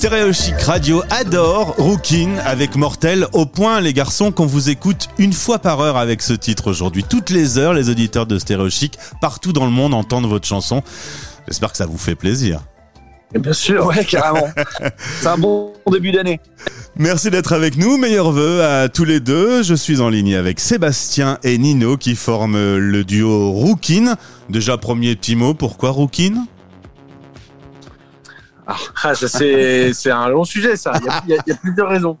Stéréo Chic Radio adore Rookin avec Mortel au point les garçons qu'on vous écoute une fois par heure avec ce titre aujourd'hui. Toutes les heures, les auditeurs de Stéréo Chic partout dans le monde entendent votre chanson. J'espère que ça vous fait plaisir. bien sûr, ouais, carrément. C'est un bon début d'année. Merci d'être avec nous. Meilleurs vœux à tous les deux. Je suis en ligne avec Sébastien et Nino qui forment le duo Rookin. Déjà, premier petit mot, pourquoi Rookin? Ah, ça c'est un long sujet, ça. Il y a, plusieurs raisons.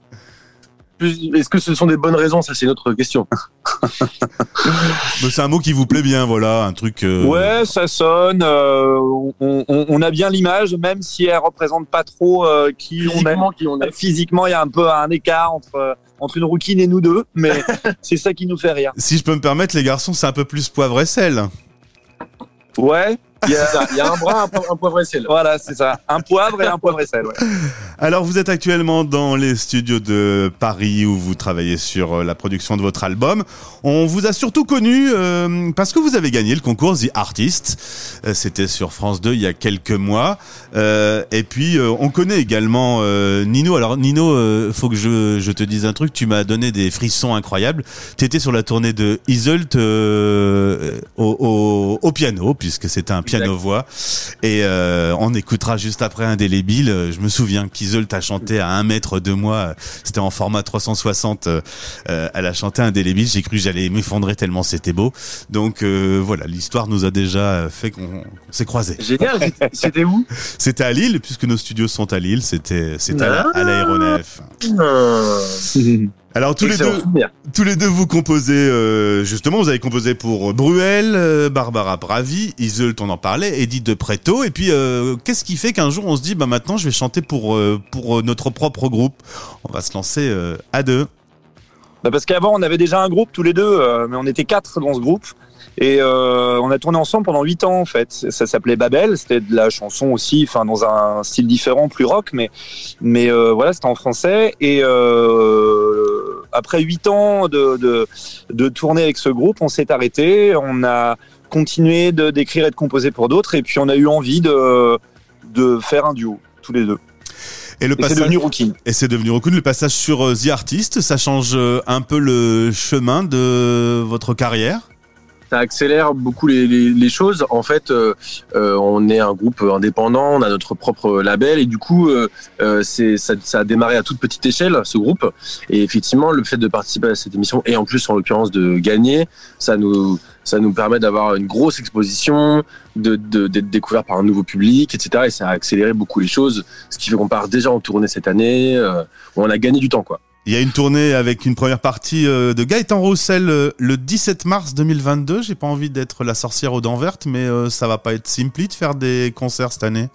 Est-ce que ce sont des bonnes raisons? Ça, c'est une autre question. c'est un mot qui vous plaît bien, voilà, un truc. Euh, ouais, ça sonne. Euh, on, a bien l'image, même si elle représente pas trop euh, qui, on est. Physiquement, il y a un peu un écart entre entre une rouquine et nous deux, mais c'est ça qui nous fait rire. Si je peux me permettre, les garçons, c'est un peu plus poivre et sel. Ouais, il y, a, un bras, un, poivre et sel. Voilà, c'est ça. Un poivre et un poivre et sel. Ouais. Alors, vous êtes actuellement dans les studios de Paris où vous travaillez sur euh, la production de votre album. On vous a surtout connu euh, parce que vous avez gagné le concours The Artist. Euh, c'était sur France 2 il y a quelques mois. et puis, on connaît également Nino. Alors, Nino, faut que je, je, te dise un truc. Tu m'as donné des frissons incroyables. Tu étais sur la tournée de Iselt au, au, au, piano, puisque c'était un piano-voix. Et euh, on écoutera juste après un délébile. Je me souviens qu'Isolde a chanté à un mètre de moi. C'était en format 360. Euh, elle a chanté un délébile. J'ai cru que j'allais m'effondrer tellement c'était beau. Donc euh, voilà, l'histoire nous a déjà fait qu'on s'est croisés. Génial. C'était où? C'était à Lille, puisque nos studios sont à Lille. C'était c'était à l'aéronef. Ah. Alors tous les deux, tous les deux vous composez euh, justement, vous avez composé pour Bruel, euh, Barbara Bravi, Iseult, on en parlait, Edith de Preto, et puis euh, qu'est-ce qui fait qu'un jour on se dit bah maintenant je vais chanter pour pour notre propre groupe, on va se lancer à deux. Bah parce qu'avant on avait déjà un groupe tous les deux, mais on était quatre dans ce groupe. Et euh, on a tourné ensemble pendant huit ans en fait. Ça s'appelait Babel. C'était de la chanson aussi, enfin dans un style différent, plus rock, mais mais euh, voilà, c'était en français. Et euh, après huit ans de, de, de tourner avec ce groupe, on s'est arrêté. On a continué de d'écrire et de composer pour d'autres. Et puis on a eu envie de de faire un duo tous les deux. Et, le c'est devenu Rookin. Et c'est devenu Rookin. Le passage sur The Artist, ça change un peu le chemin de votre carrière? Ça accélère beaucoup les, les, les choses. En fait, euh, euh, on est un groupe indépendant, on a notre propre label et du coup, euh, euh, ça, ça, a démarré à toute petite échelle ce groupe. Et effectivement, le fait de participer à cette émission et en plus en l'occurrence de gagner, ça nous ça nous permet d'avoir une grosse exposition, de, d'être découvert par un nouveau public, etc. Et ça a accéléré beaucoup les choses, ce qui fait qu'on part déjà en tournée cette année. Euh, on a gagné du temps, quoi. Il y a une tournée avec une première partie euh, de Gaëtan Roussel euh, le 17 mars 2022. J'ai pas envie d'être la sorcière aux dents vertes, mais euh, ça va pas être simple de faire des concerts cette année.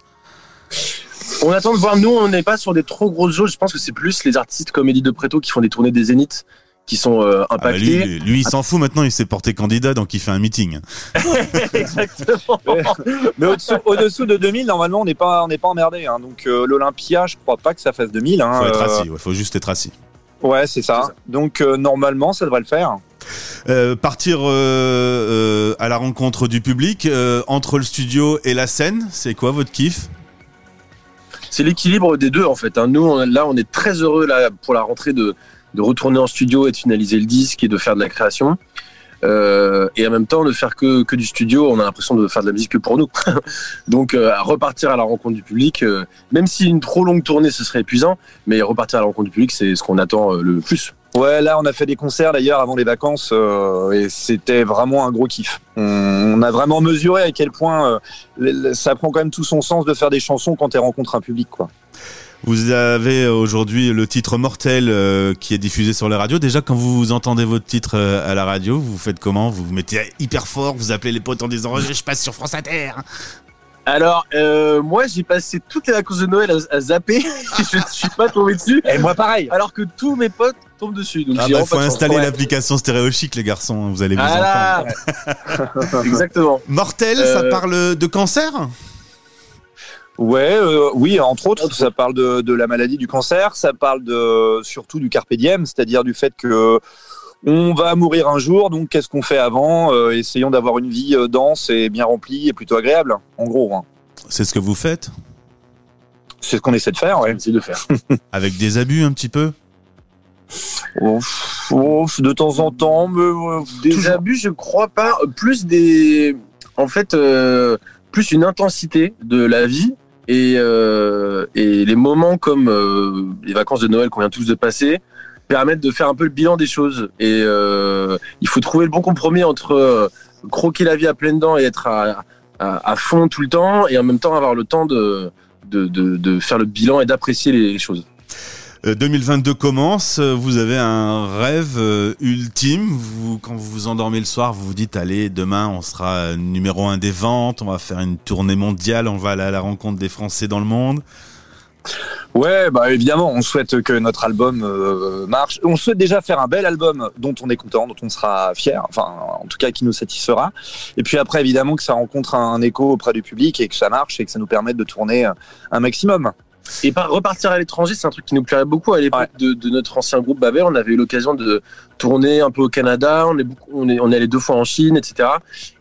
On attend de voir. Nous, on n'est pas sur des trop grosses jauges. Je pense que c'est plus les artistes comme Eddie de Preto qui font des tournées des Zéniths qui sont impactés. Ah, lui, il s'en fout maintenant, il s'est porté candidat, donc il fait un meeting. Exactement. Mais au-dessous, de 2000, normalement, on n'est pas, on n'est pas emmerdé. Hein. Donc l'Olympia, je crois pas que ça fasse 2000. Hein. Faut être assis. Il faut juste être assis. Ouais, c'est ça. Donc euh, normalement, ça devrait le faire. Euh, partir euh, à la rencontre du public entre le studio et la scène, c'est quoi votre kiff? C'est l'équilibre des deux en fait. Hein. Nous, là, on est très heureux là pour la rentrée de, de retourner en studio et de finaliser le disque et de faire de la création. Euh, et en même temps de faire que, que du studio, on a l'impression de faire de la musique que pour nous. Donc euh, repartir à la rencontre du public, euh, même si une trop longue tournée ce serait épuisant, mais repartir à la rencontre du public c'est ce qu'on attend le plus. Ouais, là on a fait des concerts d'ailleurs avant les vacances et c'était vraiment un gros kiff. On, a vraiment mesuré à quel point ça prend quand même tout son sens de faire des chansons quand tu rencontres un public quoi. Vous avez aujourd'hui le titre Mortel euh, qui est diffusé sur les radios. Déjà, quand vous entendez votre titre euh, à la radio, vous faites comment? Vous vous mettez hyper fort, vous appelez les potes en disant je passe sur France Inter. Alors, euh, moi, j'ai passé toutes les vacances de Noël à, zapper. je ne suis pas tombé dessus. Et moi, pareil. Alors que tous mes potes tombent dessus. Donc, ah bah, faut installer l'application Stéréo Chic, les garçons. Vous allez vous ah entendre. Exactement. Mortel, ça parle de cancer? Ouais, euh, oui, entre autres, ça parle de, de, la maladie du cancer, ça parle de surtout du carpe diem, c'est-à-dire du fait que on va mourir un jour, donc qu'est-ce qu'on fait avant euh, Essayons d'avoir une vie euh, dense et bien remplie et plutôt agréable, en gros. Hein. C'est ce que vous faites? C'est ce qu'on essaie de faire, ouais. essaie de faire. Avec des abus un petit peu? Oh, oh, de temps en temps, mais euh, Des toujours- abus, je crois pas. Plus des, en fait, euh, plus une intensité de la vie et euh, et les moments comme euh, les vacances de Noël qu'on vient tous de passer permettent de faire un peu le bilan des choses. Et euh, il faut trouver le bon compromis entre euh, croquer la vie à pleines dents et être à, à, fond tout le temps, et en même temps avoir le temps de de, de, de faire le bilan et d'apprécier les choses. Euh, 2022 commence, euh, vous avez un rêve euh, ultime. Quand vous vous endormez le soir, vous vous dites allez, demain on sera euh, numéro un des ventes, on va faire une tournée mondiale, on va aller à la rencontre des Français dans le monde. Ouais, bah évidemment, on souhaite que notre album euh, marche. On souhaite déjà faire un bel album dont on est content, dont on sera fier, enfin en tout cas qui nous satisfera. Et puis après, évidemment, que ça rencontre un écho auprès du public et que ça marche et que ça nous permette de tourner euh, un maximum. Et par repartir à l'étranger, c'est un truc qui nous plairait beaucoup. À l'époque de, de notre ancien groupe Babel, on avait eu l'occasion de tourner un peu au Canada. On est, beaucoup, on est, on est allé deux fois en Chine, etc.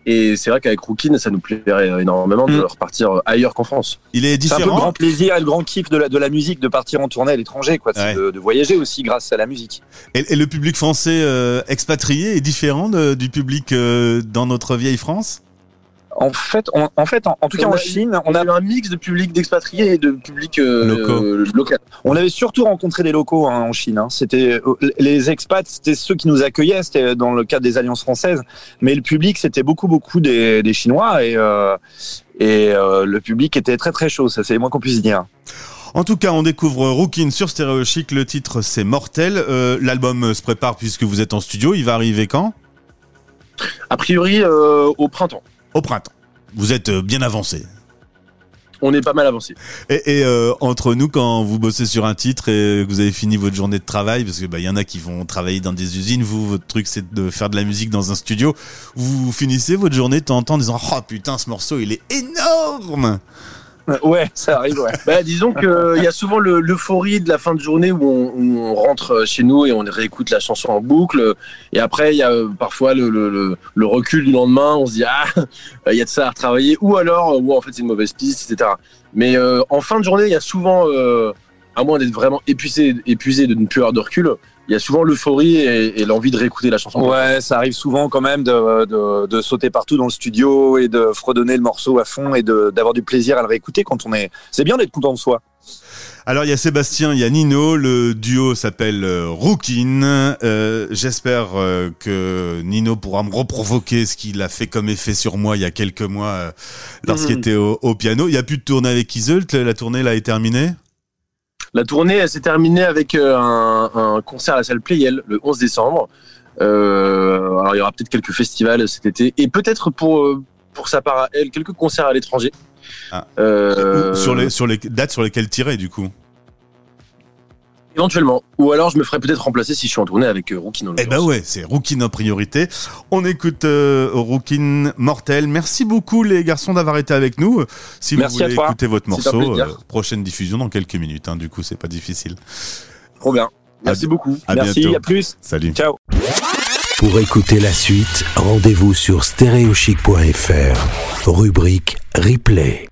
Et c'est vrai qu'avec Rookin, ça nous plairait énormément de Mm. repartir ailleurs qu'en France. Il est C'est un peu le différent. grand plaisir et le grand kiff de la, de la musique de partir en tournée à l'étranger, quoi. Ouais. de, de voyager aussi grâce à la musique. Et, et le public français euh, expatrié est différent de- du public euh, dans notre vieille France? En fait, on- en fait, en, en tout cas en a- Chine, On on a a eu un mix de public d'expatriés et de public euh, Locaux. euh, local. On avait surtout rencontré des locaux hein, en Chine. hein. C'était euh, les expats, c'était ceux qui nous accueillaient. C'était dans le cadre des alliances françaises, mais le public c'était beaucoup beaucoup des, des Chinois et euh, et euh, le public était très très chaud. Ça c'est le moins qu'on puisse dire. En tout cas, on découvre Rookin sur Stéréo Chic. Le titre, c'est Mortel. Euh, L'album se prépare puisque vous êtes en studio. Il va arriver quand? A priori, euh, au printemps. Au printemps. Vous êtes euh, bien avancé. On est pas mal avancé. Et, et, euh, entre nous, quand vous bossez sur un titre et que vous avez fini votre journée de travail, parce que bah y en a qui vont travailler dans des usines, vous votre truc c'est de faire de la musique dans un studio. Vous finissez votre journée de temps en temps en disant oh putain ce morceau il est énorme. Ouais, ça arrive. Ouais. Bah, disons qu'il y a souvent le- l'euphorie de la fin de journée où on, où on rentre chez nous et on réécoute la chanson en boucle. Et après, il y a euh, parfois le, le, le, le recul du lendemain. On se dit, ah, il y a de ça à retravailler. Ou alors, ou en fait, c'est une mauvaise piste, etc. Mais euh, en fin de journée, il y a souvent, euh, à moins d'être vraiment épuisé, épuisé de ne plus avoir de recul, il y a souvent l'euphorie et, et l'envie de réécouter la chanson. Ouais, ça arrive souvent quand même de, de, de sauter partout dans le studio et de fredonner le morceau à fond et de- d'avoir du plaisir à le réécouter quand on est. C'est bien d'être content de soi. Alors il y a Sébastien, il y a Nino, le duo s'appelle euh, Rookin. Euh, J'espère euh, que Nino pourra me reprovoquer ce qu'il a fait comme effet sur moi il y a quelques mois euh, lorsqu'il Mhm. était au, au piano. Il y a plus de tournée avec Iseult, la tournée là est terminée? La tournée elle s'est terminée avec euh, un, un concert à la salle Playel le 11 décembre. Euh, alors il y aura peut-être quelques festivals cet été et peut-être pour euh, pour sa part à elle quelques concerts à l'étranger. Ah. Euh, Sur les sur les dates sur lesquelles tirer du coup. Éventuellement. Ou alors je me ferai peut-être remplacer si je suis en tournée avec euh, Rookie. en Eh ben ouais, c'est Rookin en priorité. On écoute euh, Rookin Mortel. Merci beaucoup les garçons d'avoir été avec nous. Si Merci vous voulez écouter votre morceau, euh, prochaine diffusion dans quelques minutes. hein, du coup, c'est pas difficile. Trop bien. Merci beaucoup. À Merci. bientôt. À plus. Salut. Ciao. Pour écouter la suite, rendez-vous sur stéréochic.fr, rubrique replay.